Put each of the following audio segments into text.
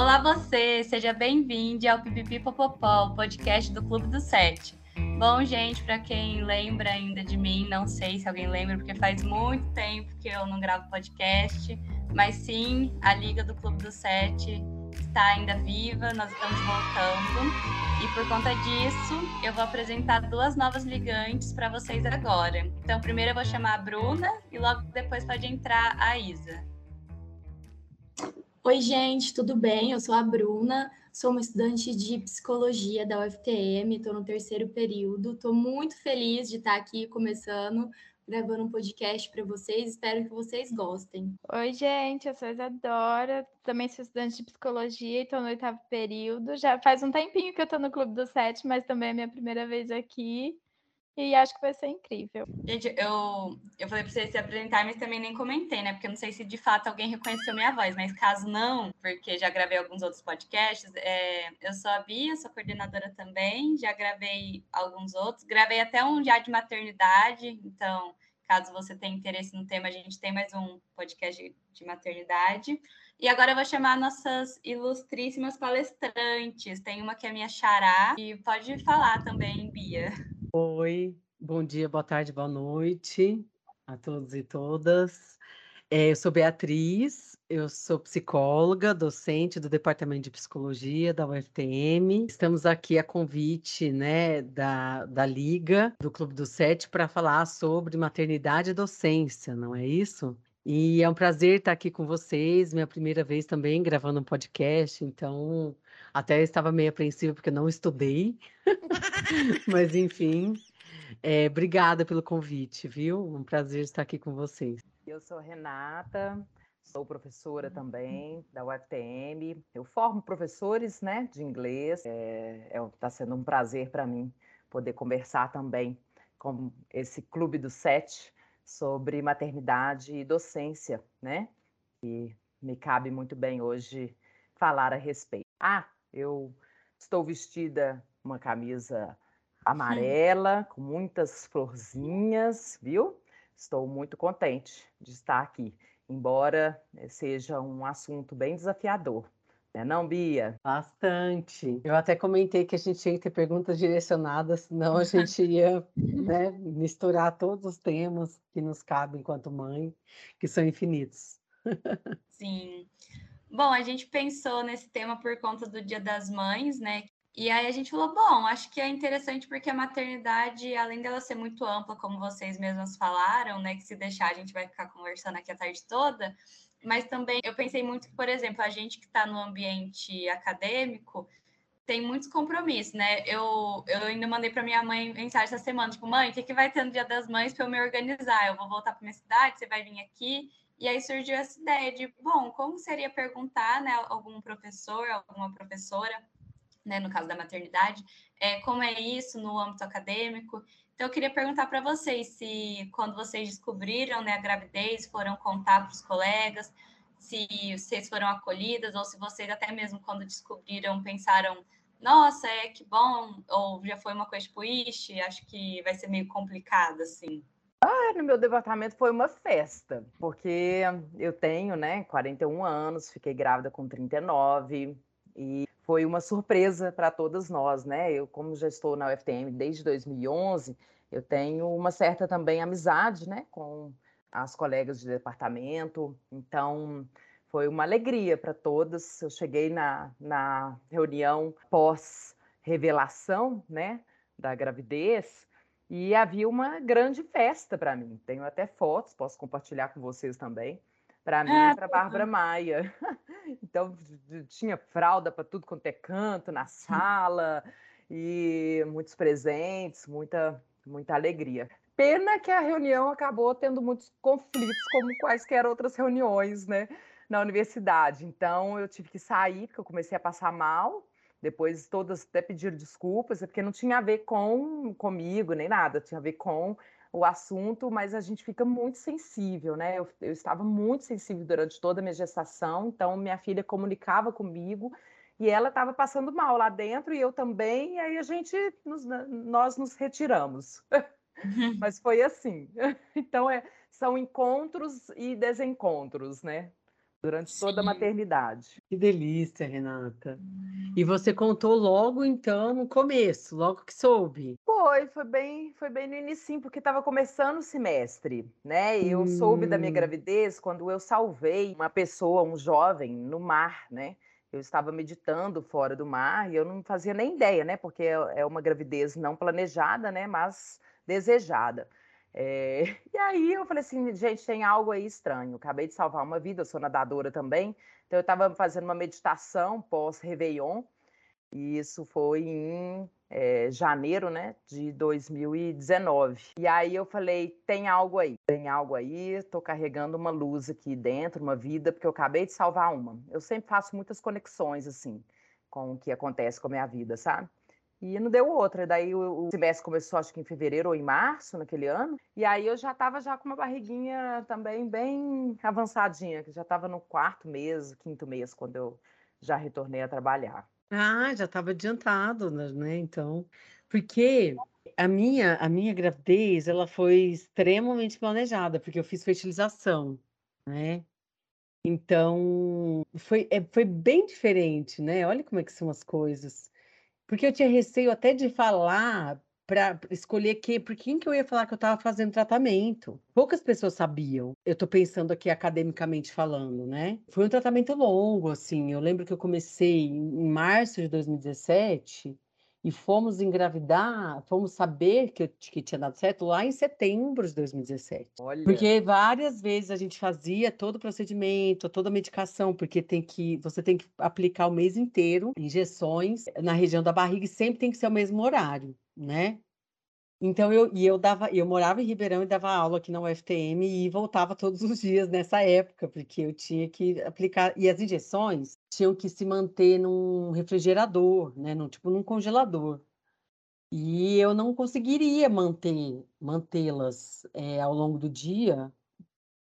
Olá você, seja bem-vindo ao Pipipi Popopó, o podcast do Clube do Sete. Bom, gente, para quem lembra ainda de mim, não sei se alguém lembra, porque faz muito tempo que eu não gravo podcast, mas sim, a Liga do Clube do Sete está ainda viva, nós estamos voltando. E por conta disso, eu vou apresentar duas novas ligantes para vocês agora. Então, primeiro eu vou chamar a Bruna e logo depois pode entrar a Isa. Oi, gente, tudo bem? Eu sou a Bruna, sou uma estudante de psicologia da UFTM, estou no terceiro período. Estou muito feliz de estar aqui começando, gravando um podcast para vocês. Espero que vocês gostem. Oi, gente, eu sou a Isadora, também sou estudante de psicologia e estou no oitavo período. Já faz um tempinho que eu estou no Clube do Sete, mas também é minha primeira vez aqui e acho que vai ser incrível. Gente, eu, eu falei para vocês se apresentar, mas também nem comentei, né? Porque eu não sei se de fato alguém reconheceu minha voz, mas caso não, porque já gravei alguns outros podcasts, é, eu sou a Bia, sou coordenadora também, já gravei alguns outros, gravei até um já de maternidade, então, caso você tenha interesse no tema, a gente tem mais um podcast de maternidade. E agora eu vou chamar nossas ilustríssimas palestrantes. Tem uma que é minha xará, e pode falar também, Bia. Oi, bom dia, boa tarde, boa noite a todos e todas. É, eu sou Beatriz, eu sou psicóloga, docente do Departamento de Psicologia da UFTM. Estamos aqui a convite né, da, da Liga, do Clube do Sete, para falar sobre maternidade e docência, não é isso? E é um prazer estar aqui com vocês, minha primeira vez também gravando um podcast, então até estava meio apreensiva porque não estudei, mas enfim. É, obrigada pelo convite, viu? Um prazer estar aqui com vocês. Eu sou Renata, sou professora também da UFTM. Eu formo professores né, de inglês. Está é, é, tá sendo um prazer para mim poder conversar também com esse Clube do Sete sobre maternidade e docência, né? E me cabe muito bem hoje falar a respeito. Ah, eu estou vestida uma camisa amarela, com muitas florzinhas, viu? Estou muito contente de estar aqui, embora seja um assunto bem desafiador. É não, Bia? Bastante. Eu até comentei que a gente tinha que ter perguntas direcionadas, senão a gente ia né, misturar todos os temas que nos cabem enquanto mãe, que são infinitos. Sim. Bom, a gente pensou nesse tema por conta do Dia das Mães, né? E aí a gente falou, bom, acho que é interessante porque a maternidade, além dela ser muito ampla, como vocês mesmos falaram, né? Que se deixar a gente vai ficar conversando aqui a tarde toda, mas também eu pensei muito que, por exemplo, a gente que está no ambiente acadêmico tem muitos compromissos, né? Eu, eu ainda mandei para minha mãe mensagem essa semana, tipo, mãe, o que, que vai ter no Dia das Mães para eu me organizar? Eu vou voltar para minha cidade, você vai vir aqui. E aí surgiu essa ideia de, bom, como seria perguntar, né, algum professor, alguma professora, né, no caso da maternidade, é, como é isso no âmbito acadêmico. Então, eu queria perguntar para vocês se, quando vocês descobriram né, a gravidez, foram contar para os colegas, se vocês foram acolhidas, ou se vocês, até mesmo quando descobriram, pensaram, nossa, é que bom, ou já foi uma coisa tipo, ixi, acho que vai ser meio complicado, assim. Ah, no meu departamento foi uma festa, porque eu tenho, né, 41 anos, fiquei grávida com 39 e foi uma surpresa para todas nós, né? Eu, como já estou na UFTM desde 2011, eu tenho uma certa também amizade, né, com as colegas de departamento, então foi uma alegria para todas. Eu cheguei na, na reunião pós-revelação, né, da gravidez e havia uma grande festa para mim. Tenho até fotos, posso compartilhar com vocês também. Para mim e para Bárbara Maia. então, tinha fralda para tudo quanto é canto na sala, e muitos presentes, muita, muita alegria. Pena que a reunião acabou tendo muitos conflitos, como quaisquer outras reuniões, né, na universidade. Então, eu tive que sair, porque eu comecei a passar mal, depois todas até pediram desculpas, é porque não tinha a ver com comigo nem nada, tinha a ver com o assunto, mas a gente fica muito sensível, né? Eu, eu estava muito sensível durante toda a minha gestação, então minha filha comunicava comigo e ela estava passando mal lá dentro e eu também, e aí a gente, nos, nós nos retiramos. mas foi assim. Então, é, são encontros e desencontros, né? Durante Sim. toda a maternidade. Que delícia, Renata. E você contou logo então no começo, logo que soube? Foi, foi bem, foi bem no início, porque estava começando o semestre, né? Eu hum. soube da minha hum. gravidez quando eu salvei uma pessoa, um jovem, no mar, né? Eu estava meditando fora do mar e eu não fazia nem ideia, né? Porque é, é uma gravidez não planejada, né? Mas desejada. É... E aí eu falei assim, gente, tem algo aí estranho. Acabei de salvar uma vida, eu sou nadadora também. Então eu estava fazendo uma meditação pós-Réveillon. E isso foi em é, janeiro, né, de 2019. E aí eu falei, tem algo aí, tem algo aí, estou carregando uma luz aqui dentro, uma vida, porque eu acabei de salvar uma. Eu sempre faço muitas conexões, assim, com o que acontece com a minha vida, sabe? E não deu outra. Daí o, o semestre começou, acho que em fevereiro ou em março, naquele ano. E aí eu já estava já com uma barriguinha também bem avançadinha, que já estava no quarto mês, quinto mês, quando eu já retornei a trabalhar. Ah, já estava adiantado, né, né? Então, porque a minha a minha gravidez, ela foi extremamente planejada, porque eu fiz fertilização, né? Então, foi, é, foi bem diferente, né? Olha como é que são as coisas. Porque eu tinha receio até de falar para escolher que, por quem que eu ia falar que eu estava fazendo tratamento. Poucas pessoas sabiam. Eu estou pensando aqui academicamente falando, né? Foi um tratamento longo, assim. Eu lembro que eu comecei em março de 2017 e fomos engravidar, fomos saber que, que tinha dado certo lá em setembro de 2017. Olha. Porque várias vezes a gente fazia todo o procedimento, toda a medicação, porque tem que você tem que aplicar o mês inteiro injeções na região da barriga e sempre tem que ser o mesmo horário, né? Então eu e eu dava, eu morava em Ribeirão e dava aula aqui na UFTM e voltava todos os dias nessa época, porque eu tinha que aplicar e as injeções tinham que se manter num refrigerador, né, num tipo num congelador. E eu não conseguiria manter mantê-las é, ao longo do dia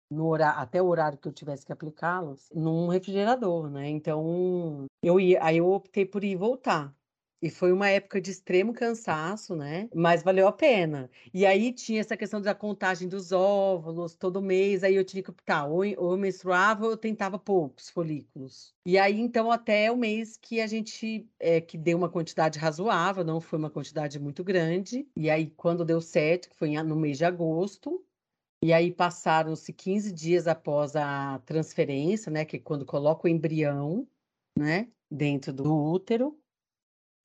no horário, até o horário que eu tivesse que aplicá-las num refrigerador, né? Então eu ia, aí eu optei por ir voltar. E foi uma época de extremo cansaço, né? Mas valeu a pena. E aí tinha essa questão da contagem dos óvulos todo mês, aí eu tinha que optar, ou, eu menstruava ou eu tentava poucos folículos. E aí, então, até o mês que a gente, é, que deu uma quantidade razoável, não foi uma quantidade muito grande. E aí, quando deu certo, que foi no mês de agosto, e aí passaram-se 15 dias após a transferência, né? Que é quando coloca o embrião, né? Dentro do útero.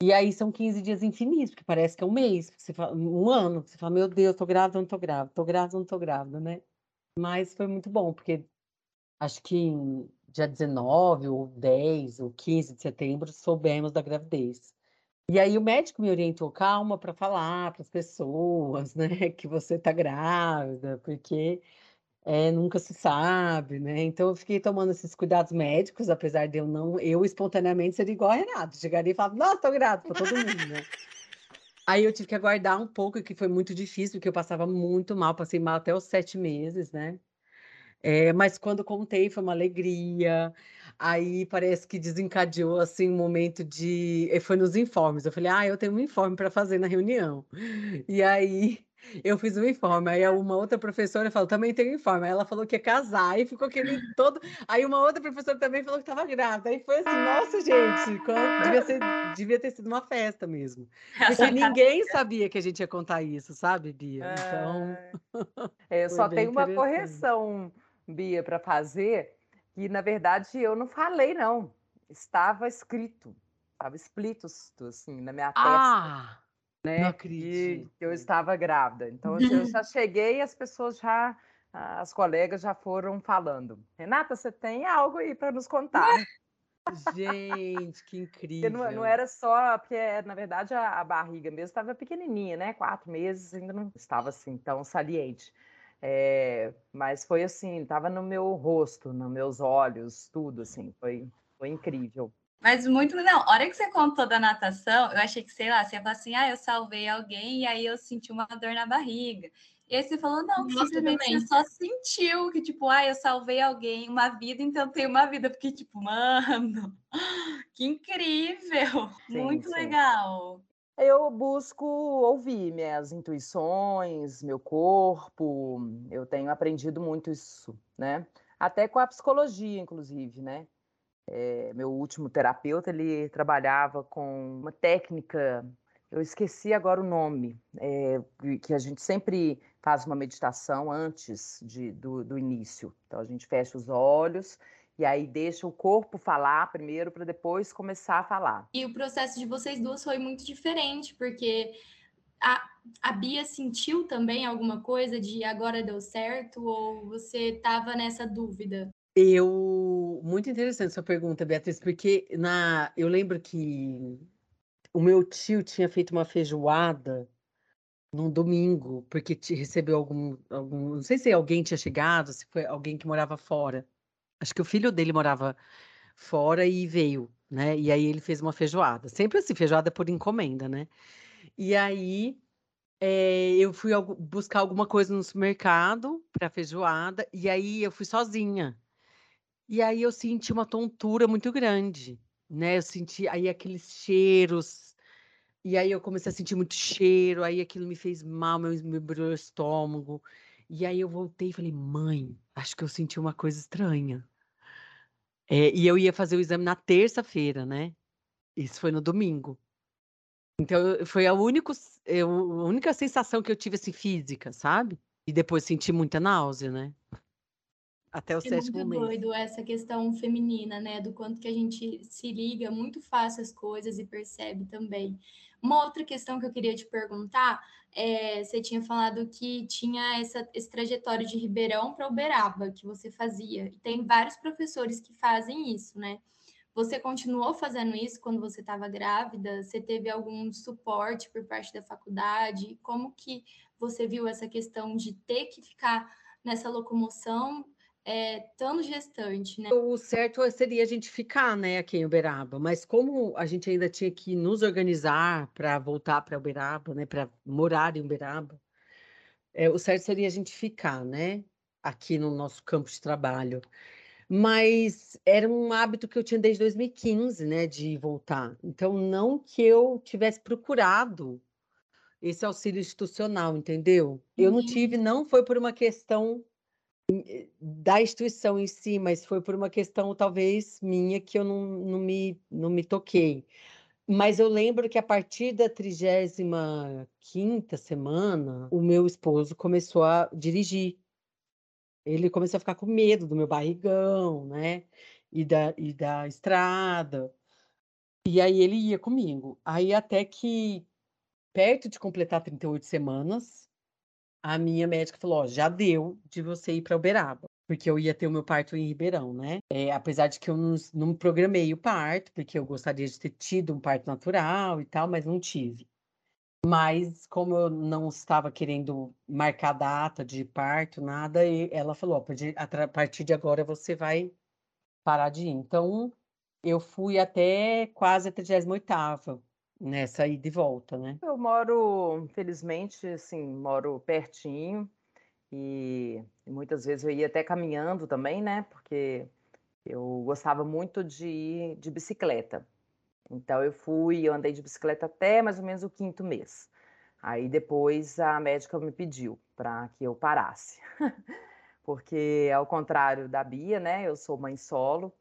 E aí são 15 dias infinitos, porque parece que é um mês, fala, um ano, você fala, meu Deus, tô grávida, não tô grávida, tô grávida, não tô grávida, né? Mas foi muito bom, porque acho que dia 19 ou 10 ou 15 de setembro soubemos da gravidez. E aí o médico me orientou, calma para falar para as pessoas, né, que você tá grávida, porque é, nunca se sabe, né? Então eu fiquei tomando esses cuidados médicos, apesar de eu não, eu espontaneamente ser igual a Renato, chegaria e falava, nossa, tô grávida para todo mundo, né? Aí eu tive que aguardar um pouco, que foi muito difícil, porque eu passava muito mal, passei mal até os sete meses, né? É, mas quando contei foi uma alegria. Aí parece que desencadeou assim um momento de. Foi nos informes. Eu falei, ah, eu tenho um informe para fazer na reunião. E aí eu fiz o informe, aí uma outra professora falou, também tem informe. Aí ela falou que ia casar, e ficou aquele todo. Aí uma outra professora também falou que estava grávida. Aí foi assim, nossa, gente, devia, ser, devia ter sido uma festa mesmo. Porque ninguém sabia que a gente ia contar isso, sabe, Bia? Então. É, só tem uma correção, Bia, para fazer, que na verdade eu não falei, não. Estava escrito, estava explícito, assim, na minha testa. Ah! Né? Acredito. Que eu estava grávida. Então, assim, eu já cheguei e as pessoas já, as colegas já foram falando. Renata, você tem algo aí para nos contar? Gente, que incrível. Não, não, era só, porque na verdade a, a barriga mesmo estava pequenininha, né? Quatro meses ainda não estava assim tão saliente. É, mas foi assim, estava no meu rosto, nos meus olhos, tudo assim, foi, foi incrível. Mas muito. Não, a hora que você contou da natação, eu achei que, sei lá, você ia falar assim, ah, eu salvei alguém e aí eu senti uma dor na barriga. E aí você falou, não, Nossa, simplesmente você só sentiu que, tipo, ah, eu salvei alguém, uma vida, então tem uma vida. Porque, tipo, mano, que incrível! Sim, muito sim. legal. Eu busco ouvir minhas intuições, meu corpo. Eu tenho aprendido muito isso, né? até com a psicologia, inclusive, né? É, meu último terapeuta, ele trabalhava com uma técnica, eu esqueci agora o nome, é, que a gente sempre faz uma meditação antes de, do, do início. Então, a gente fecha os olhos e aí deixa o corpo falar primeiro para depois começar a falar. E o processo de vocês duas foi muito diferente, porque a, a Bia sentiu também alguma coisa de agora deu certo ou você estava nessa dúvida? Eu muito interessante sua pergunta, Beatriz, porque na eu lembro que o meu tio tinha feito uma feijoada num domingo, porque recebeu algum, algum, não sei se alguém tinha chegado, se foi alguém que morava fora. Acho que o filho dele morava fora e veio, né? E aí ele fez uma feijoada. Sempre assim, feijoada por encomenda, né? E aí é, eu fui buscar alguma coisa no supermercado para feijoada, e aí eu fui sozinha. E aí eu senti uma tontura muito grande, né? Eu senti aí aqueles cheiros, e aí eu comecei a sentir muito cheiro, aí aquilo me fez mal, meu, meu o estômago. E aí eu voltei e falei, mãe, acho que eu senti uma coisa estranha. É, e eu ia fazer o exame na terça-feira, né? Isso foi no domingo. Então, foi a, único, a única sensação que eu tive, assim, física, sabe? E depois senti muita náusea, né? Até o é sétimo muito mês. doido essa questão feminina, né? Do quanto que a gente se liga muito fácil às coisas e percebe também. Uma outra questão que eu queria te perguntar é, você tinha falado que tinha essa, esse trajetório de Ribeirão para Uberaba que você fazia. E tem vários professores que fazem isso, né? Você continuou fazendo isso quando você estava grávida? Você teve algum suporte por parte da faculdade? Como que você viu essa questão de ter que ficar nessa locomoção é, estando gestante, né? O certo seria a gente ficar, né, aqui em Uberaba, mas como a gente ainda tinha que nos organizar para voltar para Uberaba, né, para morar em Uberaba, é, o certo seria a gente ficar, né, aqui no nosso campo de trabalho. Mas era um hábito que eu tinha desde 2015, né, de voltar. Então, não que eu tivesse procurado esse auxílio institucional, entendeu? Eu não tive, não foi por uma questão da instituição em si, mas foi por uma questão talvez minha que eu não, não, me, não me toquei. Mas eu lembro que a partir da 35 semana, o meu esposo começou a dirigir. Ele começou a ficar com medo do meu barrigão, né? E da, e da estrada. E aí ele ia comigo. Aí até que, perto de completar 38 semanas, a minha médica falou: ó, já deu de você ir para Uberaba, porque eu ia ter o meu parto em Ribeirão, né? É, apesar de que eu não, não programei o parto, porque eu gostaria de ter tido um parto natural e tal, mas não tive. Mas como eu não estava querendo marcar data de parto, nada, ela falou: a partir de agora você vai parar de ir. Então, eu fui até quase a 38ª Nessa ida e volta, né? Eu moro, felizmente, assim, moro pertinho e, muitas vezes eu ia até caminhando também, né? Porque eu gostava muito de ir de bicicleta. Então eu fui, eu andei de bicicleta até mais ou menos o quinto mês. Aí depois a médica me pediu para que eu parasse. Porque ao contrário da Bia, né, eu sou mãe solo,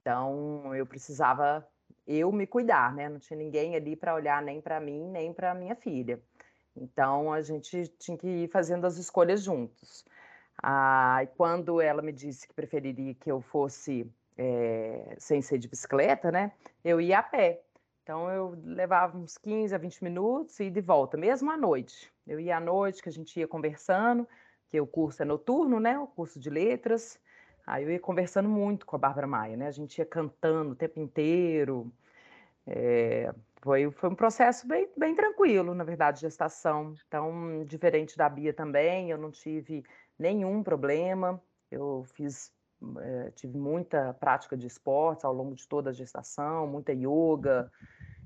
então eu precisava eu me cuidar, né? Não tinha ninguém ali para olhar nem para mim, nem para minha filha. Então a gente tinha que ir fazendo as escolhas juntos. Ah, quando ela me disse que preferiria que eu fosse é, sem ser de bicicleta, né? Eu ia a pé. Então eu levava uns 15 a 20 minutos e de volta, mesmo à noite. Eu ia à noite, que a gente ia conversando, que o curso é noturno, né? O curso de letras. Aí eu ia conversando muito com a Bárbara Maia, né? A gente ia cantando o tempo inteiro. É, foi, foi um processo bem, bem tranquilo, na verdade, gestação. Então, diferente da Bia também, eu não tive nenhum problema. Eu fiz, é, tive muita prática de esportes ao longo de toda a gestação, muita yoga,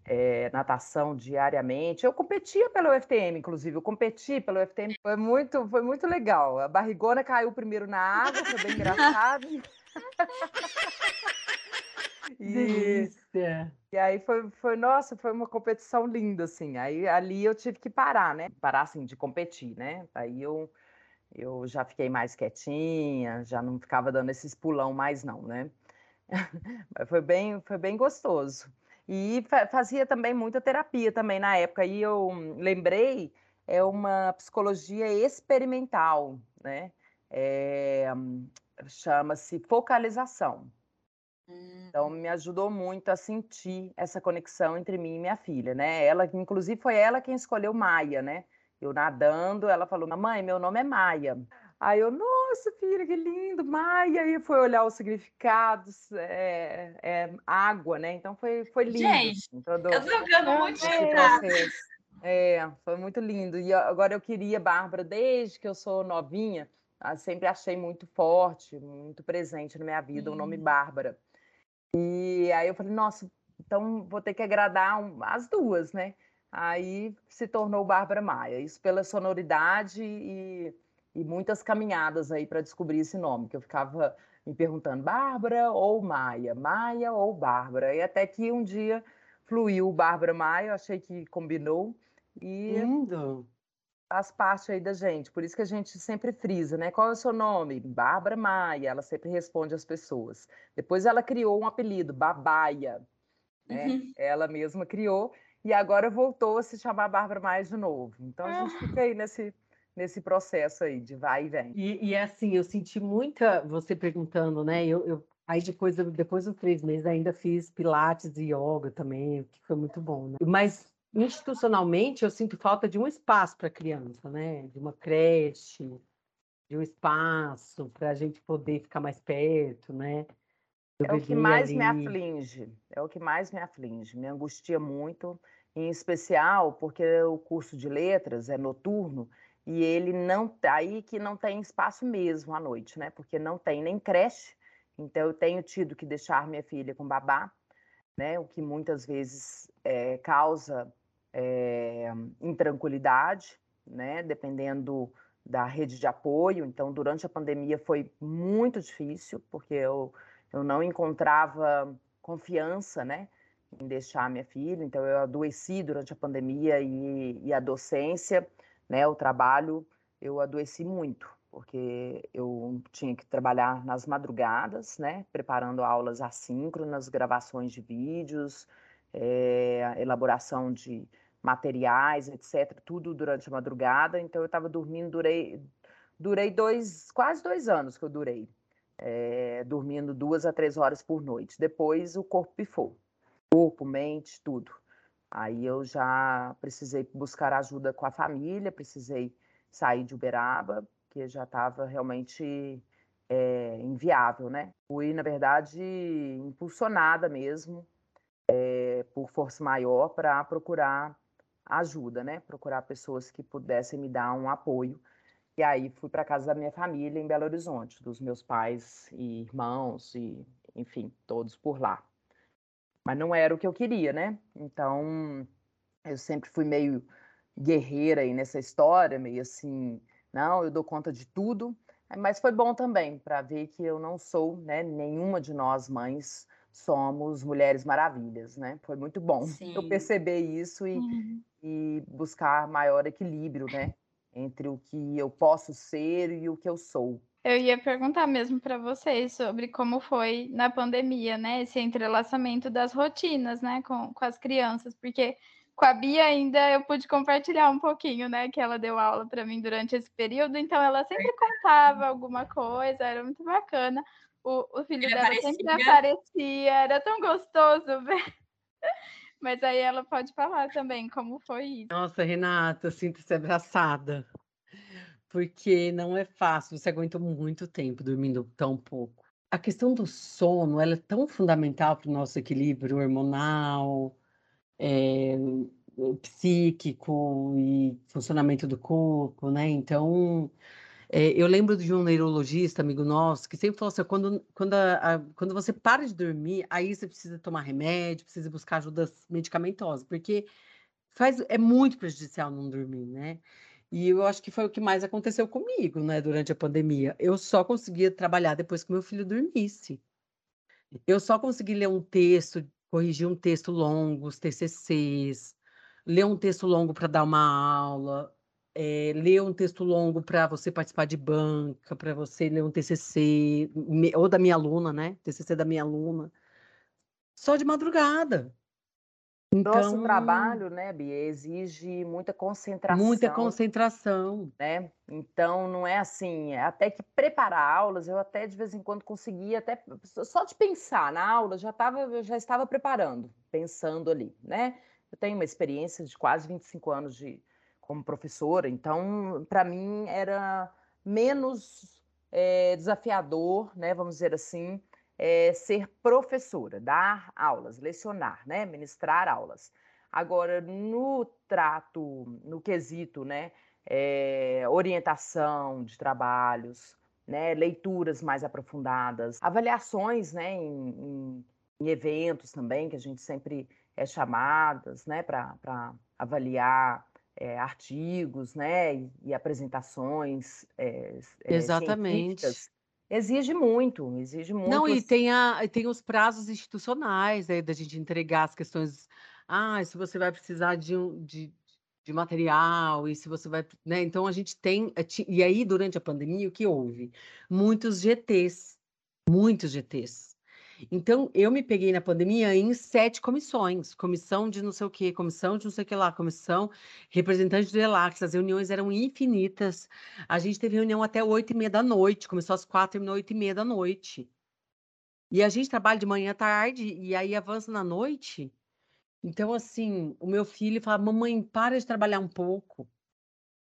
é, natação diariamente. Eu competia pelo UFTM, inclusive, eu competi pelo UFTM, foi muito, foi muito legal. A barrigona caiu primeiro na água, foi bem engraçado. e, e aí foi, foi, nossa, foi uma competição linda, assim. Aí ali eu tive que parar, né? Parar, assim, de competir, né? Aí eu Eu já fiquei mais quietinha, já não ficava dando esses pulão mais não, né? foi bem, foi bem gostoso. E fazia também muita terapia também na época. E eu lembrei, é uma psicologia experimental, né? É, Chama-se focalização. Então, me ajudou muito a sentir essa conexão entre mim e minha filha, né? Ela, inclusive, foi ela quem escolheu Maia, né? Eu nadando, ela falou: Mamãe, meu nome é Maia. Aí eu, nossa, filha, que lindo, Maia. Aí foi olhar os significados, é, é, água, né? Então foi, foi lindo. Gente, assim, todo, eu tô vendo muito processo. É, foi muito lindo. E agora eu queria, Bárbara, desde que eu sou novinha, ah, sempre achei muito forte, muito presente na minha vida hum. o nome Bárbara. E aí eu falei, nossa, então vou ter que agradar as duas, né? Aí se tornou Bárbara Maia. Isso pela sonoridade e, e muitas caminhadas aí para descobrir esse nome, que eu ficava me perguntando, Bárbara ou Maia? Maia ou Bárbara? E até que um dia fluiu Bárbara Maia, eu achei que combinou. E Lindo! faz parte aí da gente. Por isso que a gente sempre frisa, né? Qual é o seu nome? Bárbara Maia. Ela sempre responde às pessoas. Depois ela criou um apelido, Babaia. Né? Uhum. Ela mesma criou e agora voltou a se chamar Bárbara Maia de novo. Então a gente fica aí nesse nesse processo aí de vai e vem. E, e assim, eu senti muita você perguntando, né? Eu, eu aí depois depois dos três meses ainda fiz pilates e yoga também, que foi muito bom. Né? Mas institucionalmente eu sinto falta de um espaço para criança, né? De uma creche, de um espaço para a gente poder ficar mais perto, né? é o que mais ali. me aflige, é o que mais me aflige, me angustia muito, em especial porque o curso de letras é noturno e ele não tá aí que não tem espaço mesmo à noite, né? Porque não tem nem creche, então eu tenho tido que deixar minha filha com babá, né? O que muitas vezes é, causa é, intranquilidade, né? Dependendo da rede de apoio. Então, durante a pandemia foi muito difícil, porque eu, eu não encontrava confiança, né? Em deixar minha filha. Então, eu adoeci durante a pandemia e, e a docência, né? O trabalho, eu adoeci muito, porque eu tinha que trabalhar nas madrugadas, né? Preparando aulas assíncronas, gravações de vídeos, é, elaboração de materiais, etc., tudo durante a madrugada. Então eu estava dormindo, durei, durei dois, quase dois anos que eu durei, é, dormindo duas a três horas por noite. Depois o corpo pifou, corpo, mente, tudo. Aí eu já precisei buscar ajuda com a família, precisei sair de Uberaba, que já estava realmente é, inviável, né? Fui, na verdade, impulsionada mesmo é, por força maior para procurar ajuda, né? Procurar pessoas que pudessem me dar um apoio. E aí fui para casa da minha família em Belo Horizonte, dos meus pais e irmãos e, enfim, todos por lá. Mas não era o que eu queria, né? Então, eu sempre fui meio guerreira aí nessa história, meio assim, não, eu dou conta de tudo. Mas foi bom também para ver que eu não sou, né, nenhuma de nós mães somos mulheres maravilhas, né? Foi muito bom Sim. eu perceber isso e, uhum. e buscar maior equilíbrio, né? Entre o que eu posso ser e o que eu sou. Eu ia perguntar mesmo para vocês sobre como foi na pandemia, né? Esse entrelaçamento das rotinas, né? Com, com as crianças, porque com a Bia ainda eu pude compartilhar um pouquinho, né? Que ela deu aula para mim durante esse período, então ela sempre contava alguma coisa, era muito bacana o, o filho Ele dela aparecia. sempre aparecia, era tão gostoso ver. Mas aí ela pode falar também como foi isso. Nossa, Renata, sinto-se abraçada. Porque não é fácil, você aguenta muito tempo dormindo tão pouco. A questão do sono, ela é tão fundamental para o nosso equilíbrio hormonal, é, psíquico e funcionamento do corpo, né? Então, é, eu lembro de um neurologista, amigo nosso, que sempre falou assim: quando, quando, a, a, quando você para de dormir, aí você precisa tomar remédio, precisa buscar ajuda medicamentosa, porque faz, é muito prejudicial não dormir, né? E eu acho que foi o que mais aconteceu comigo, né, durante a pandemia. Eu só conseguia trabalhar depois que meu filho dormisse. Eu só consegui ler um texto, corrigir um texto longo, os TCCs, ler um texto longo para dar uma aula, é, ler um texto longo para você participar de banca, para você ler um TCC, ou da minha aluna, né? TCC da minha aluna, só de madrugada. Então, Nosso trabalho, né, Bia, exige muita concentração. Muita concentração. Né? Então, não é assim, é até que preparar aulas, eu até de vez em quando conseguia, até só de pensar na aula, já, tava, eu já estava preparando, pensando ali, né? Eu tenho uma experiência de quase 25 anos de, como professora, então, para mim, era menos é, desafiador, né, vamos dizer assim, é, ser professora, dar aulas, lecionar, né, ministrar aulas. Agora, no trato, no quesito, né, é, orientação de trabalhos, né, leituras mais aprofundadas, avaliações, né, em, em, em eventos também, que a gente sempre é chamadas, né, para avaliar é, artigos, né, e, e apresentações é, Exatamente. científicas Exige muito, exige muito. Não, e tem, a, tem os prazos institucionais, né, da gente entregar as questões. Ah, se você vai precisar de, um, de, de material, e se você vai. Né? Então, a gente tem. Eh, e aí, durante a pandemia, o que houve? Muitos GTs, muitos GTs. Então, eu me peguei na pandemia em sete comissões. Comissão de não sei o quê, comissão de não sei o que lá, comissão representante do ELAX. As reuniões eram infinitas. A gente teve reunião até oito e meia da noite. Começou às quatro, terminou oito e meia da noite. E a gente trabalha de manhã à tarde e aí avança na noite. Então, assim, o meu filho fala, mamãe, para de trabalhar um pouco.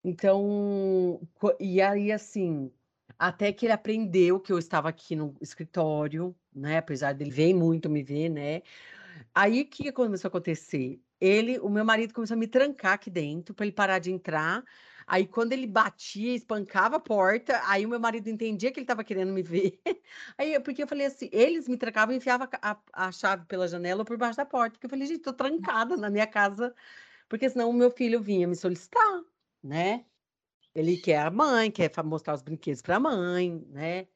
Então, e aí, assim, até que ele aprendeu que eu estava aqui no escritório, né? Apesar dele ver muito me ver, né? Aí o que começou a acontecer? Ele, o meu marido começou a me trancar aqui dentro para ele parar de entrar. Aí quando ele batia, espancava a porta, aí o meu marido entendia que ele estava querendo me ver. Aí porque eu falei assim, eles me trancavam e enfiavam a, a, chave pela janela ou por baixo da porta, porque eu falei, gente, tô trancada na minha casa, porque senão o meu filho vinha me solicitar, né? Ele quer a mãe, quer mostrar os brinquedos para a mãe, né?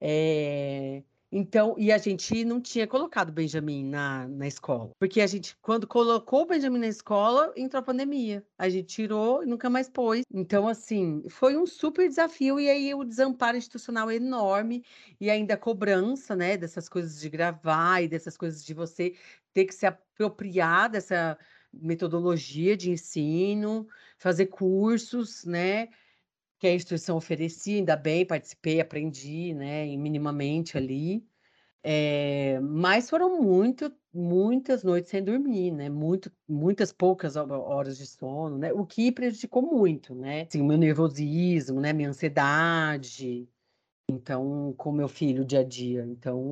É... Então, e a gente não tinha colocado o Benjamin na, na escola. Porque a gente, quando colocou o Benjamin na escola, entrou a pandemia. A gente tirou e nunca mais pôs. Então, assim, foi um super desafio. E aí o desamparo institucional é enorme. E ainda a cobrança, né, dessas coisas de gravar e dessas coisas de você ter que se apropriar dessa metodologia de ensino, fazer cursos, né? Que a instituição oferecia, ainda bem, participei, aprendi, né, minimamente ali. É, mas foram muito, muitas noites sem dormir, né? Muito, muitas poucas horas de sono, né? O que prejudicou muito, né? Assim, o meu nervosismo, né? Minha ansiedade. Então, com meu filho dia a dia. Então,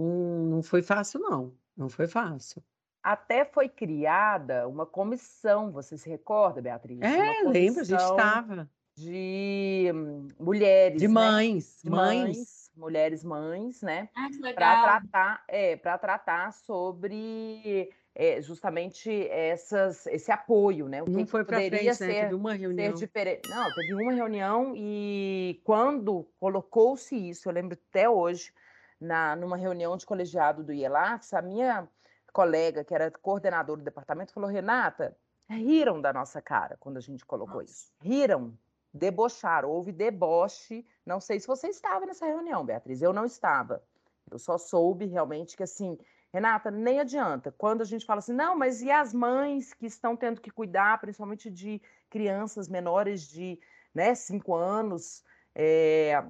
não foi fácil, não. Não foi fácil. Até foi criada uma comissão, você se recorda, Beatriz? É, lembro, a gente estava de mulheres. De mães, né? de mães. mães. mulheres mães, né? Ah, para tratar, é, para tratar sobre é, justamente essas, esse apoio, né? O Não foi para frente, né? ser, né? Teve uma reunião. Diferente. Não, teve uma reunião e quando colocou-se isso, eu lembro até hoje, na, numa reunião de colegiado do IELAX, a minha colega, que era coordenadora do departamento, falou, Renata, riram da nossa cara quando a gente colocou Nossa. isso. Riram debochar, houve deboche. Não sei se você estava nessa reunião, Beatriz, eu não estava. Eu só soube realmente que assim, Renata, nem adianta. Quando a gente fala assim, não, mas e as mães que estão tendo que cuidar, principalmente de crianças menores de né, cinco anos, é,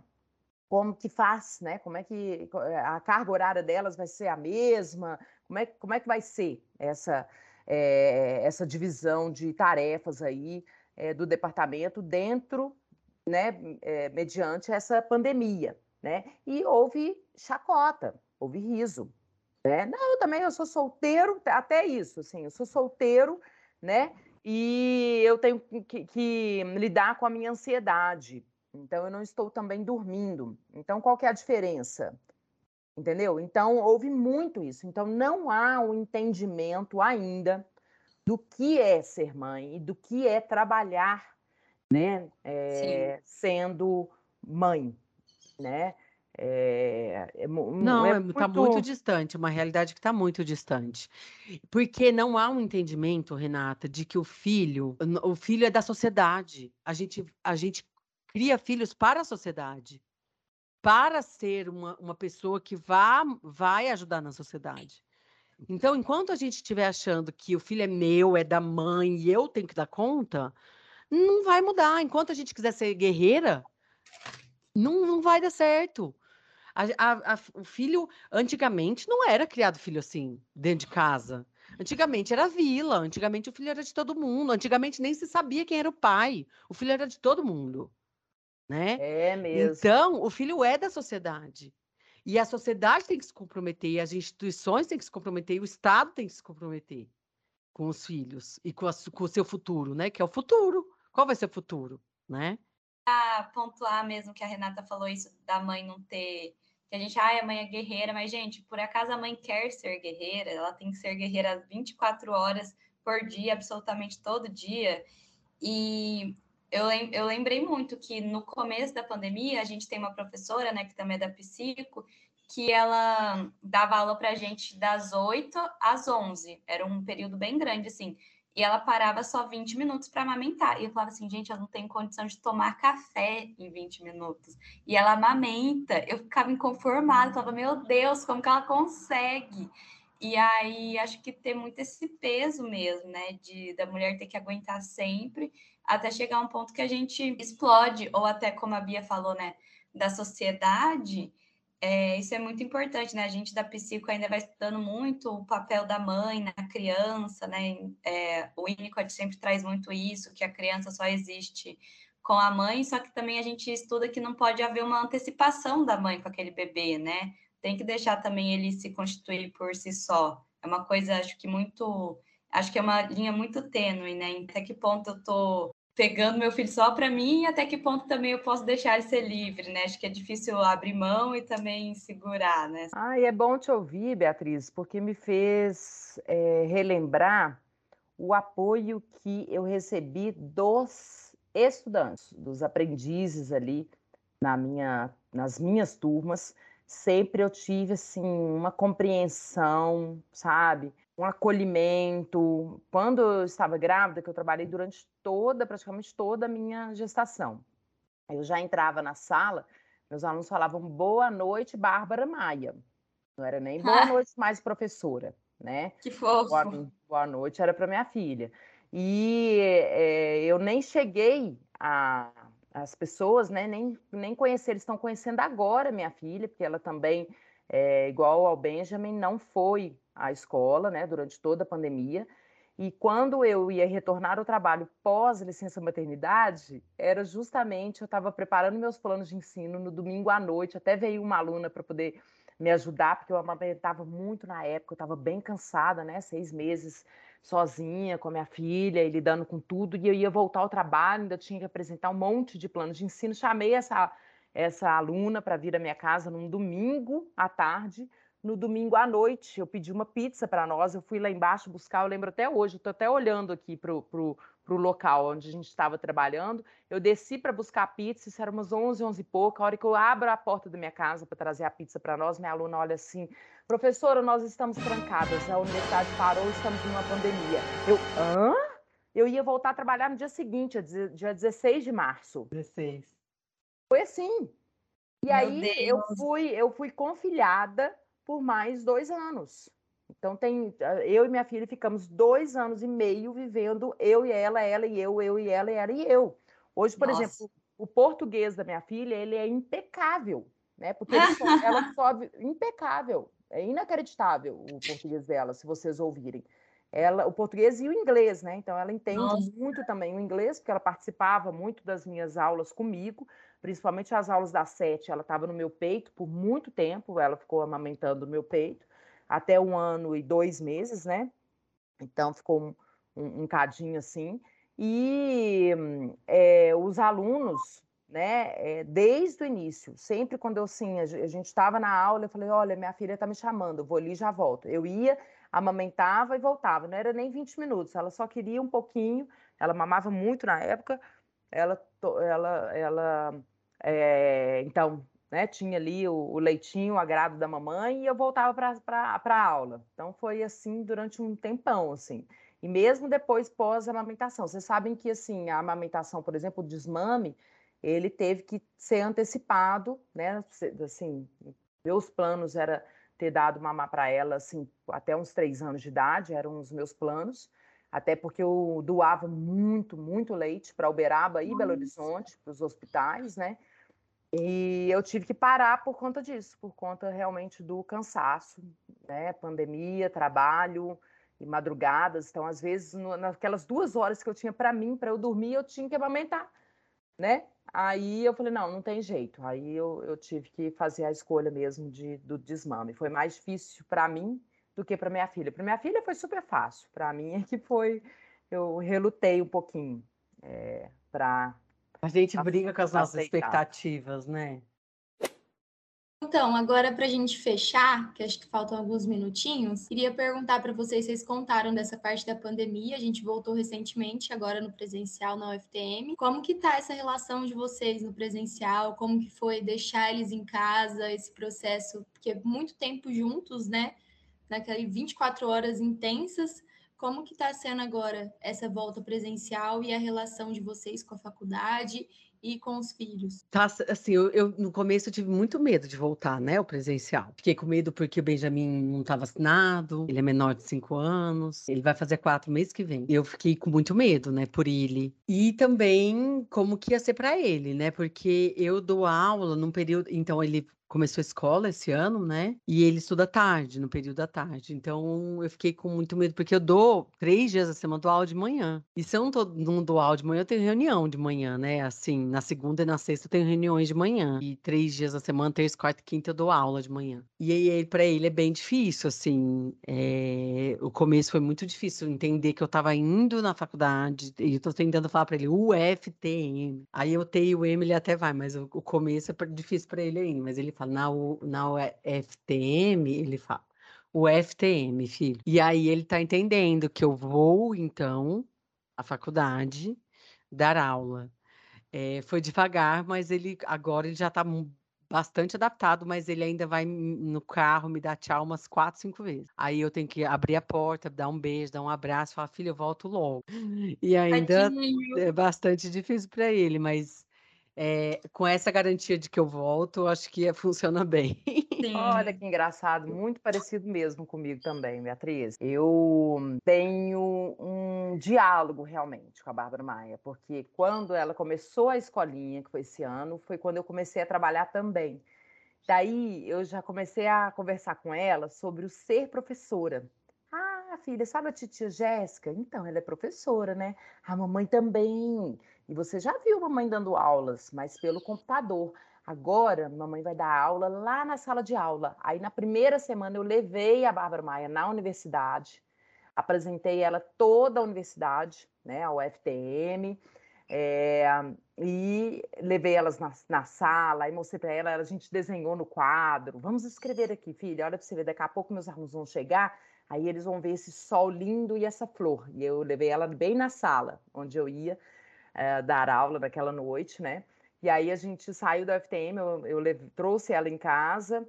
como que faz, né? Como é que a carga horária delas vai ser a mesma? Como é, como é que vai ser essa, é, essa divisão de tarefas aí? É, do departamento dentro, né, é, mediante essa pandemia, né? E houve chacota, houve riso, né? Não, eu também eu sou solteiro, até isso, assim, eu sou solteiro, né? E eu tenho que, que lidar com a minha ansiedade, então eu não estou também dormindo. Então qual que é a diferença? Entendeu? Então houve muito isso. Então não há um entendimento ainda do que é ser mãe e do que é trabalhar, né, é, sendo mãe, né? É, é, não, é, está muito... muito distante, uma realidade que está muito distante. Porque não há um entendimento, Renata, de que o filho, o filho é da sociedade. A gente, a gente cria filhos para a sociedade, para ser uma, uma pessoa que vá, vai ajudar na sociedade. Então, enquanto a gente estiver achando que o filho é meu, é da mãe e eu tenho que dar conta, não vai mudar. Enquanto a gente quiser ser guerreira, não, não vai dar certo. A, a, a, o filho, antigamente, não era criado filho assim, dentro de casa. Antigamente era vila, antigamente o filho era de todo mundo, antigamente nem se sabia quem era o pai. O filho era de todo mundo, né? É mesmo. Então, o filho é da sociedade. E a sociedade tem que se comprometer, as instituições têm que se comprometer, o Estado tem que se comprometer com os filhos e com, a, com o seu futuro, né? Que é o futuro. Qual vai ser o futuro, né? A pontuar mesmo que a Renata falou isso da mãe não ter que a gente, ai, a mãe é guerreira, mas, gente, por acaso a mãe quer ser guerreira, ela tem que ser guerreira 24 horas por dia, absolutamente todo dia. E eu, eu lembrei muito que no começo da pandemia, a gente tem uma professora, né, que também é da Psico, que ela dava aula para a gente das 8 às 11. Era um período bem grande, assim. E ela parava só 20 minutos para amamentar. E eu falava assim, gente, eu não tenho condição de tomar café em 20 minutos. E ela amamenta. Eu ficava inconformada, falava, meu Deus, como que ela consegue? E aí acho que tem muito esse peso mesmo, né? De da mulher ter que aguentar sempre, até chegar um ponto que a gente explode, ou até como a Bia falou, né? Da sociedade é, isso é muito importante, né? A gente da psico ainda vai estudando muito o papel da mãe na criança, né? É, o Winnicott sempre traz muito isso, que a criança só existe com a mãe, só que também a gente estuda que não pode haver uma antecipação da mãe com aquele bebê, né? Tem que deixar também ele se constituir por si só. É uma coisa, acho que muito. Acho que é uma linha muito tênue, né? Até que ponto eu tô pegando meu filho só para mim e até que ponto também eu posso deixar ele ser livre, né? Acho que é difícil abrir mão e também segurar, né? Ah, e é bom te ouvir, Beatriz, porque me fez é, relembrar o apoio que eu recebi dos estudantes, dos aprendizes ali na minha, nas minhas turmas. Sempre eu tive assim uma compreensão, sabe? um acolhimento. Quando eu estava grávida, que eu trabalhei durante toda, praticamente toda a minha gestação, eu já entrava na sala, meus alunos falavam boa noite, Bárbara Maia. Não era nem boa noite mais professora, né? Que fofo. Boa, boa noite era para minha filha. E é, eu nem cheguei a as pessoas, né, nem, nem conhecer, estão conhecendo agora minha filha, porque ela também, é, igual ao Benjamin, não foi à escola, né, durante toda a pandemia. E quando eu ia retornar ao trabalho pós licença maternidade, era justamente eu estava preparando meus planos de ensino no domingo à noite, até veio uma aluna para poder me ajudar, porque eu amamentava muito na época, eu estava bem cansada, né? Seis meses sozinha com a minha filha e lidando com tudo, e eu ia voltar ao trabalho, ainda tinha que apresentar um monte de planos de ensino. Chamei essa, essa aluna para vir à minha casa num domingo à tarde no domingo à noite, eu pedi uma pizza para nós, eu fui lá embaixo buscar, eu lembro até hoje, estou até olhando aqui para o local onde a gente estava trabalhando, eu desci para buscar a pizza, isso era umas 11, 11 e pouca, a hora que eu abro a porta da minha casa para trazer a pizza para nós, minha aluna olha assim, professora, nós estamos trancadas, a universidade parou, estamos numa pandemia. Eu, hã? Eu ia voltar a trabalhar no dia seguinte, dia 16 de março. 16. Foi assim. E Meu aí Deus. eu fui, eu fui confilhada por mais dois anos. Então, tem, eu e minha filha ficamos dois anos e meio vivendo eu e ela, ela e eu, eu e ela, ela e eu. Hoje, por Nossa. exemplo, o português da minha filha, ele é impecável, né? Porque só, ela só impecável, é inacreditável o português dela, se vocês ouvirem. Ela, o português e o inglês, né? Então ela entende Nossa. muito também o inglês, porque ela participava muito das minhas aulas comigo, principalmente as aulas da sete, ela estava no meu peito por muito tempo, ela ficou amamentando no meu peito, até um ano e dois meses, né? Então ficou um, um, um cadinho assim. E é, os alunos, né, é, desde o início, sempre quando eu sim, a gente estava na aula, eu falei: olha, minha filha está me chamando, eu vou ali e já volto. Eu ia, amamentava e voltava, não era nem 20 minutos, ela só queria um pouquinho, ela mamava muito na época, ela, ela, ela é, então, né? Tinha ali o, o leitinho, o agrado da mamãe, e eu voltava para a aula. Então foi assim durante um tempão, assim. E mesmo depois pós-amamentação. Vocês sabem que assim, a amamentação, por exemplo, o desmame, ele teve que ser antecipado, né? Assim, meus planos era ter dado mamar para ela assim até uns três anos de idade, eram os meus planos, até porque eu doava muito, muito leite para Uberaba e Belo Horizonte, para os hospitais, né? E eu tive que parar por conta disso, por conta realmente do cansaço, né? Pandemia, trabalho e madrugadas. Então, às vezes, no, naquelas duas horas que eu tinha para mim, para eu dormir, eu tinha que amamentar, né? Aí eu falei, não, não tem jeito. Aí eu, eu tive que fazer a escolha mesmo de, do desmame. Foi mais difícil para mim do que para minha filha. Para minha filha foi super fácil. Para mim é que foi, eu relutei um pouquinho é, para a gente briga com as nossas aceitar. expectativas, né? Então, agora para a gente fechar, que acho que faltam alguns minutinhos, queria perguntar para vocês, vocês contaram dessa parte da pandemia, a gente voltou recentemente, agora no presencial na UFTM. Como que tá essa relação de vocês no presencial? Como que foi deixar eles em casa, esse processo, porque é muito tempo juntos, né? Naquelas 24 horas intensas. Como que está sendo agora essa volta presencial e a relação de vocês com a faculdade e com os filhos? Tá, assim, eu, eu, no começo eu tive muito medo de voltar, né, o presencial. Fiquei com medo porque o Benjamin não tá vacinado, ele é menor de cinco anos, ele vai fazer quatro meses que vem. Eu fiquei com muito medo, né, por ele. E também como que ia ser para ele, né, porque eu dou aula num período, então ele começou a escola esse ano, né? E ele estuda tarde, no período da tarde. Então eu fiquei com muito medo, porque eu dou três dias a semana, dou aula de manhã. E se eu não, tô, não dou aula de manhã, eu tenho reunião de manhã, né? Assim, na segunda e na sexta eu tenho reuniões de manhã. E três dias a semana, terça, quarta e quinta, eu dou aula de manhã. E aí, para ele, é bem difícil, assim. É... O começo foi muito difícil entender que eu estava indo na faculdade, e eu tô tentando falar para ele, UFTM. Aí eu tenho o M, ele até vai, mas o começo é difícil para ele ainda. Mas ele fala, na, U, na UFTM, ele fala, o FTM, filho. E aí ele tá entendendo que eu vou, então, à faculdade, dar aula. É, foi devagar, mas ele agora ele já está bastante adaptado, mas ele ainda vai no carro me dar tchau umas quatro, cinco vezes. Aí eu tenho que abrir a porta, dar um beijo, dar um abraço, falar, filho, eu volto logo. E ainda Tadinho. é bastante difícil para ele, mas é, com essa garantia de que eu volto, acho que funciona bem. Sim. Olha que engraçado, muito parecido mesmo comigo também, Beatriz. Eu tenho um diálogo realmente com a Bárbara Maia, porque quando ela começou a escolinha, que foi esse ano, foi quando eu comecei a trabalhar também. Daí eu já comecei a conversar com ela sobre o ser professora. Ah, filha, sabe a titia Jéssica? Então, ela é professora, né? A mamãe também. E você já viu mamãe dando aulas, mas pelo computador. Agora, mamãe vai dar aula lá na sala de aula. Aí, na primeira semana, eu levei a Bárbara Maia na universidade, apresentei ela toda a universidade, né, a UFTM, é, e levei elas na, na sala, e mostrei para ela, a gente desenhou no quadro. Vamos escrever aqui, filha, olha para você ver, daqui a pouco meus alunos vão chegar, aí eles vão ver esse sol lindo e essa flor. E eu levei ela bem na sala, onde eu ia é, dar aula naquela noite, né? E aí a gente saiu da UFTM, eu, eu trouxe ela em casa,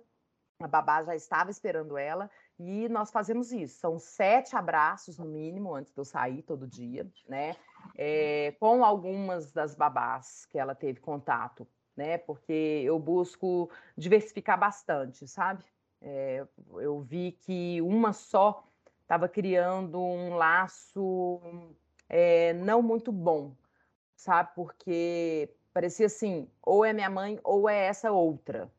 a babá já estava esperando ela, e nós fazemos isso. São sete abraços, no mínimo, antes de eu sair todo dia, né? É, com algumas das babás que ela teve contato, né? Porque eu busco diversificar bastante, sabe? É, eu vi que uma só estava criando um laço é, não muito bom sabe? Porque parecia assim, ou é minha mãe ou é essa outra.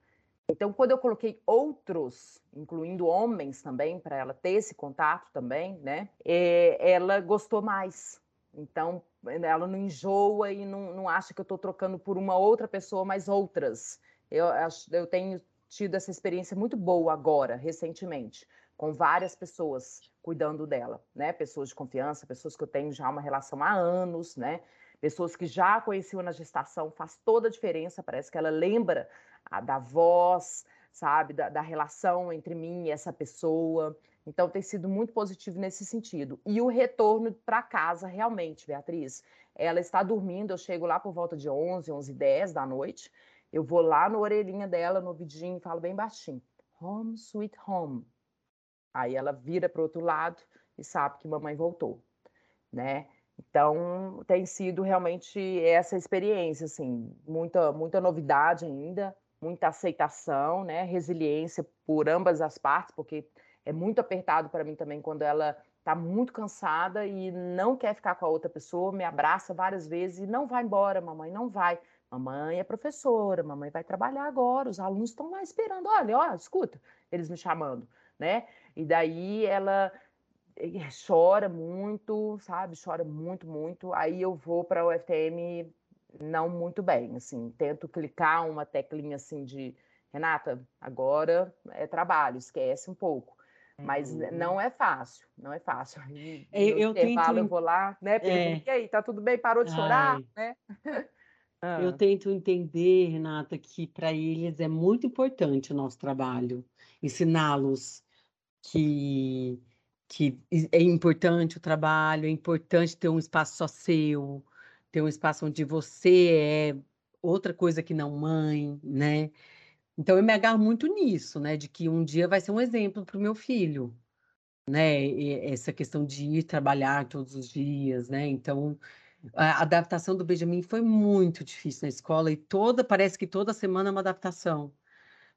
Então, quando eu coloquei outros, incluindo homens também, para ela ter esse contato também, né? É, ela gostou mais. Então, ela não enjoa e não, não acha que eu estou trocando por uma outra pessoa, mas outras. Eu, eu tenho tido essa experiência muito boa agora, recentemente, com várias pessoas cuidando dela, né? Pessoas de confiança, pessoas que eu tenho já uma relação há anos, né? Pessoas que já conheciam na gestação, faz toda a diferença, parece que ela lembra a, da voz, sabe, da, da relação entre mim e essa pessoa. Então, tem sido muito positivo nesse sentido. E o retorno para casa, realmente, Beatriz, ela está dormindo, eu chego lá por volta de 11, 11 10 da noite, eu vou lá no orelhinha dela, no vidinho, e falo bem baixinho: Home, sweet home. Aí ela vira para o outro lado e sabe que mamãe voltou, né? Então, tem sido realmente essa experiência, assim, muita, muita novidade ainda, muita aceitação, né? Resiliência por ambas as partes, porque é muito apertado para mim também quando ela está muito cansada e não quer ficar com a outra pessoa, me abraça várias vezes e não vai embora, mamãe, não vai. Mamãe é professora, mamãe vai trabalhar agora, os alunos estão lá esperando. Olha, ó, escuta, eles me chamando, né? E daí ela chora muito, sabe? Chora muito, muito. Aí eu vou para o FTM não muito bem, assim, tento clicar uma teclinha assim de Renata, agora é trabalho, esquece um pouco. Mas uhum. não é fácil, não é fácil. E, eu, eu tento... eu vou lá, né? Pergunto, é. e aí, tá tudo bem? Parou de chorar, Ai. né? Eu ah. tento entender, Renata, que para eles é muito importante o nosso trabalho, ensiná-los que que é importante o trabalho, é importante ter um espaço só seu, ter um espaço onde você é outra coisa que não mãe, né? Então eu me agarro muito nisso, né? De que um dia vai ser um exemplo para o meu filho, né? E essa questão de ir trabalhar todos os dias, né? Então a adaptação do Benjamin foi muito difícil na escola e toda parece que toda semana é uma adaptação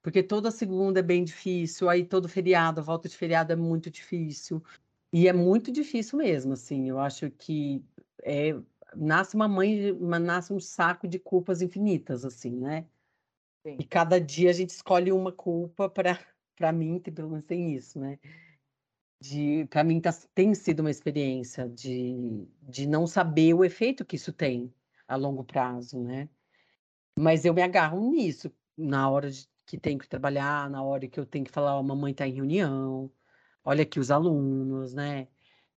porque toda segunda é bem difícil, aí todo feriado, a volta de feriado é muito difícil. E é muito difícil mesmo, assim. Eu acho que é, nasce uma mãe, uma, nasce um saco de culpas infinitas, assim, né? Sim. E cada dia a gente escolhe uma culpa para para mim, pelo menos tem isso, né? De para mim tá, tem sido uma experiência de, de não saber o efeito que isso tem a longo prazo, né? Mas eu me agarro nisso na hora de que tenho que trabalhar, na hora que eu tenho que falar, ó, mamãe está em reunião, olha aqui os alunos, né?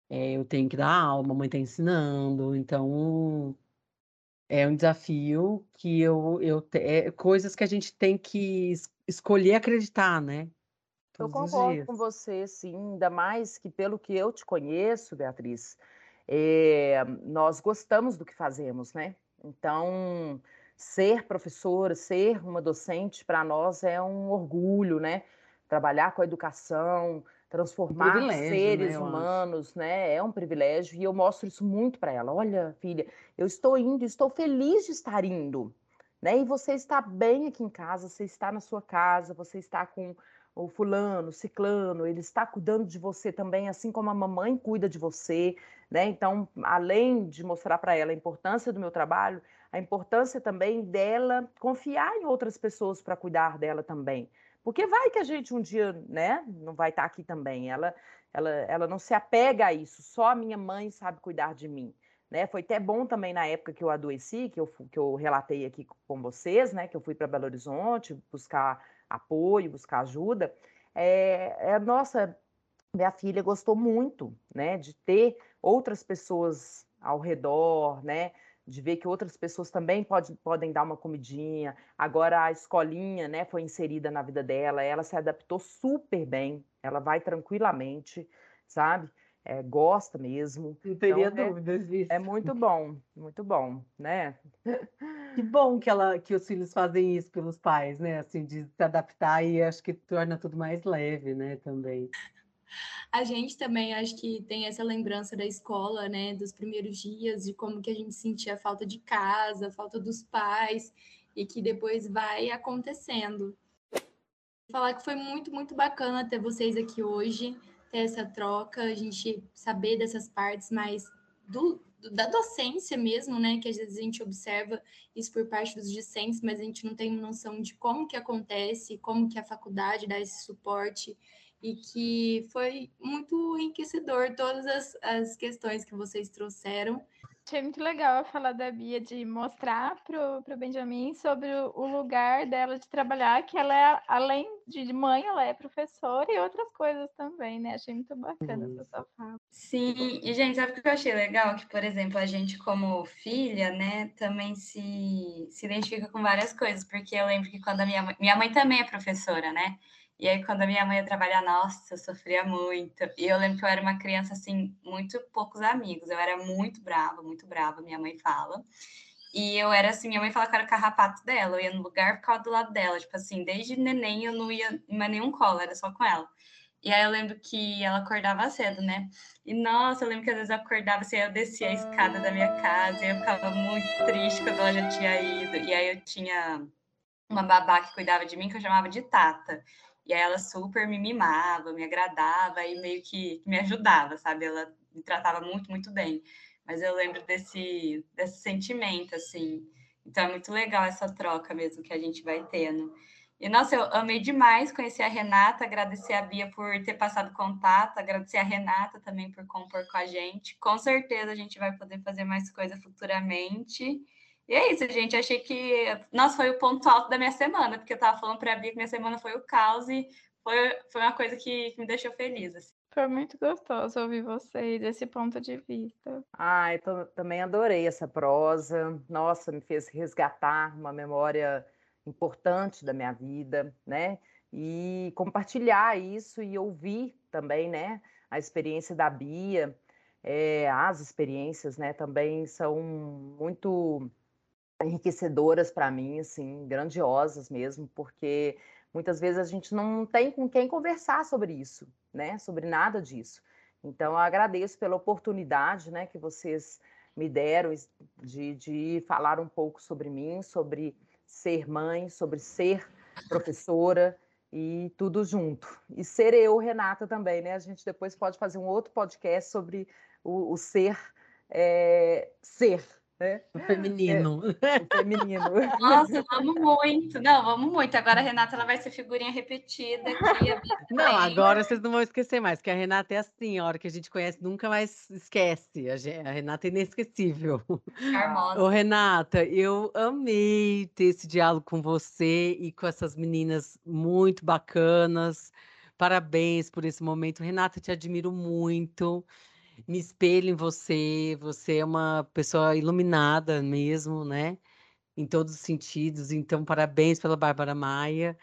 É, eu tenho que dar aula, mamãe está ensinando, então é um desafio que eu, eu é coisas que a gente tem que escolher acreditar, né? eu concordo com você, sim, ainda mais que pelo que eu te conheço, Beatriz, é, nós gostamos do que fazemos, né? Então, ser professora, ser uma docente, para nós é um orgulho, né? Trabalhar com a educação, transformar um seres né, humanos, né? É um privilégio e eu mostro isso muito para ela. Olha, filha, eu estou indo, estou feliz de estar indo, né? E você está bem aqui em casa, você está na sua casa, você está com o fulano, ciclano, ele está cuidando de você também, assim como a mamãe cuida de você, né? Então, além de mostrar para ela a importância do meu trabalho, a importância também dela confiar em outras pessoas para cuidar dela também. Porque vai que a gente um dia, né, não vai estar tá aqui também. Ela, ela, ela não se apega a isso. Só a minha mãe sabe cuidar de mim. Né? Foi até bom também na época que eu adoeci, que eu, que eu relatei aqui com vocês, né? Que eu fui para Belo Horizonte buscar apoio, buscar ajuda. É, é, nossa, minha filha gostou muito, né? De ter outras pessoas ao redor, né? de ver que outras pessoas também pode, podem dar uma comidinha. Agora a escolinha, né, foi inserida na vida dela, ela se adaptou super bem, ela vai tranquilamente, sabe? É, gosta mesmo. Não teria então, dúvidas é, disso. É muito bom, muito bom, né? Que bom que, ela, que os filhos fazem isso pelos pais, né? Assim, de se adaptar e acho que torna tudo mais leve, né, também. A gente também acho que tem essa lembrança da escola, né, dos primeiros dias, de como que a gente sentia falta de casa, falta dos pais, e que depois vai acontecendo. Falar que foi muito, muito bacana ter vocês aqui hoje, ter essa troca, a gente saber dessas partes mais do, da docência mesmo, né? Que às vezes a gente observa isso por parte dos discentes, mas a gente não tem noção de como que acontece, como que a faculdade dá esse suporte e que foi muito enriquecedor todas as, as questões que vocês trouxeram. Achei muito legal falar da Bia de mostrar para o Benjamin sobre o lugar dela de trabalhar, que ela é, além de mãe, ela é professora e outras coisas também, né? Achei muito bacana essa sua fala. Sim, e gente, sabe o que eu achei legal? Que, por exemplo, a gente, como filha, né, também se, se identifica com várias coisas, porque eu lembro que quando a minha mãe, minha mãe também é professora, né? E aí, quando a minha mãe ia trabalhar, nossa, eu sofria muito. E eu lembro que eu era uma criança, assim, muito poucos amigos. Eu era muito brava, muito brava, minha mãe fala. E eu era assim, minha mãe falava que era o carrapato dela, eu ia no lugar ficava do lado dela, tipo assim, desde neném eu não ia em nenhum colo, era só com ela. E aí eu lembro que ela acordava cedo, né? E nossa, eu lembro que às vezes eu acordava assim, eu descia a escada da minha casa e eu ficava muito triste quando ela já tinha ido. E aí eu tinha uma babá que cuidava de mim que eu chamava de Tata. E aí ela super me mimava, me agradava e meio que me ajudava, sabe? Ela me tratava muito, muito bem. Mas eu lembro desse, desse sentimento, assim. Então é muito legal essa troca mesmo que a gente vai tendo. E, nossa, eu amei demais conhecer a Renata, agradecer a Bia por ter passado contato, agradecer a Renata também por compor com a gente. Com certeza a gente vai poder fazer mais coisa futuramente. E é isso, gente. Achei que, nossa, foi o ponto alto da minha semana, porque eu estava falando para a Bia que minha semana foi o caos e foi, foi uma coisa que, que me deixou feliz. Assim. Foi muito gostoso ouvir vocês, esse ponto de vista. Ah, eu também adorei essa prosa. Nossa, me fez resgatar uma memória importante da minha vida, né? E compartilhar isso e ouvir também, né? A experiência da Bia, é, as experiências, né? Também são muito enriquecedoras para mim, assim, grandiosas mesmo, porque muitas vezes a gente não tem com quem conversar sobre isso, né? Sobre nada disso. Então, eu agradeço pela oportunidade, né, que vocês me deram de, de falar um pouco sobre mim, sobre ser mãe, sobre ser professora e tudo junto. E ser eu, Renata, também, né? A gente depois pode fazer um outro podcast sobre o, o ser, é, ser, né? O feminino. É, o feminino. Nossa, vamos muito. Não, vamos muito. Agora a Renata ela vai ser figurinha repetida aqui. Não, agora vocês não vão esquecer mais, que a Renata é assim, a hora que a gente conhece, nunca mais esquece. A, Renata é inesquecível. Charmosa. Ô, Renata, eu amei ter esse diálogo com você e com essas meninas muito bacanas. Parabéns por esse momento. Renata, te admiro muito me espelho em você, você é uma pessoa iluminada mesmo, né? Em todos os sentidos. Então, parabéns pela Bárbara Maia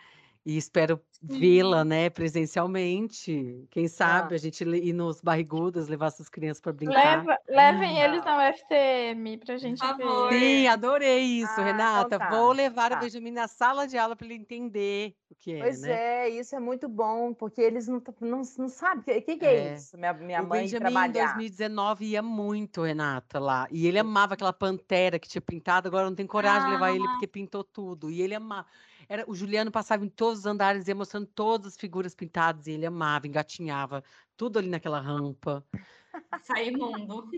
e espero vê-la, né, presencialmente. Quem sabe a gente ir nos barrigudas, levar essas crianças para brincar. Leva, levem ah. eles na UFTM para a gente ver. Sim, adorei isso, ah, Renata. Então tá. Vou levar tá. o Benjamin na sala de aula para ele entender o que é. Pois né? é, isso é muito bom, porque eles não, não, não sabem o que, que, é, é, isso. Minha, minha o mãe Benjamin, trabalhar. em 2019 ia muito, Renata, lá. E ele amava aquela pantera que tinha pintado, agora não tem coragem ah. de levar ele ah. porque pintou tudo. E ele amava. Era, o Juliano passava em todos os andares, ia mostrando todas as figuras pintadas, e ele amava, engatinhava, tudo ali naquela rampa. Sai imundo.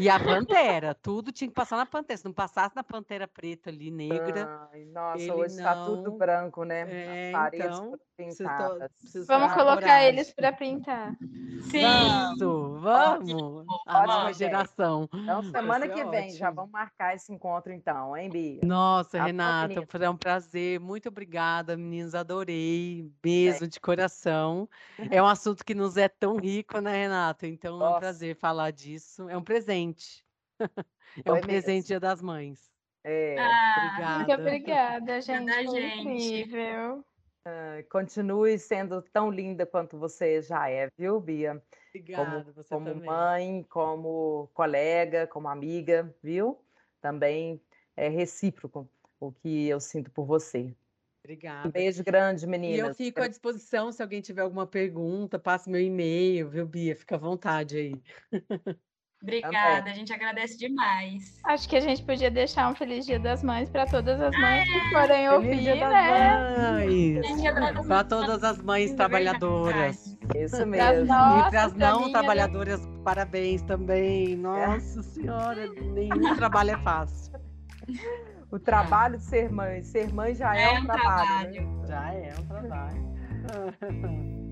E a pantera, tudo tinha que passar na pantera. Se não passasse na pantera preta ali, negra. Ai, nossa, hoje está não... tudo branco, né? É, As paredes então, pintadas. Vamos colocar coragem. eles para pintar. Sim. Vamos, vamos. A nova geração. Então, semana que vem, ótimo. já vamos marcar esse encontro, então, hein, Bia? Nossa, tá Renata, foi um prazer. Muito obrigada, meninas. Adorei mesmo, é. de coração. É um assunto que nos é tão rico, né, Renata? Então, nossa. é um prazer falar disso. É um presente presente. É um presente Dia das Mães. É, ah, obrigada. Muito obrigada, gente. Foi gente. incrível. Uh, continue sendo tão linda quanto você já é, viu, Bia? Obrigada, como, você como também. mãe, como colega, como amiga, viu? Também é recíproco o que eu sinto por você. Obrigada. Um beijo grande, meninas. E eu fico à disposição se alguém tiver alguma pergunta, passe meu e-mail, viu, Bia? Fica à vontade aí. Obrigada, Também. a gente agradece demais. Acho que a gente podia deixar um Feliz Dia das Mães para todas as mães que é. forem ouvir, né? Para todas as mães trabalhadoras. Isso mesmo. Nossas, e para as não minha... trabalhadoras, parabéns também. Nossa Senhora, nenhum trabalho é fácil. O trabalho de ser mãe, ser mãe já é, é um, trabalho. Né? trabalho. Né? Já é um trabalho.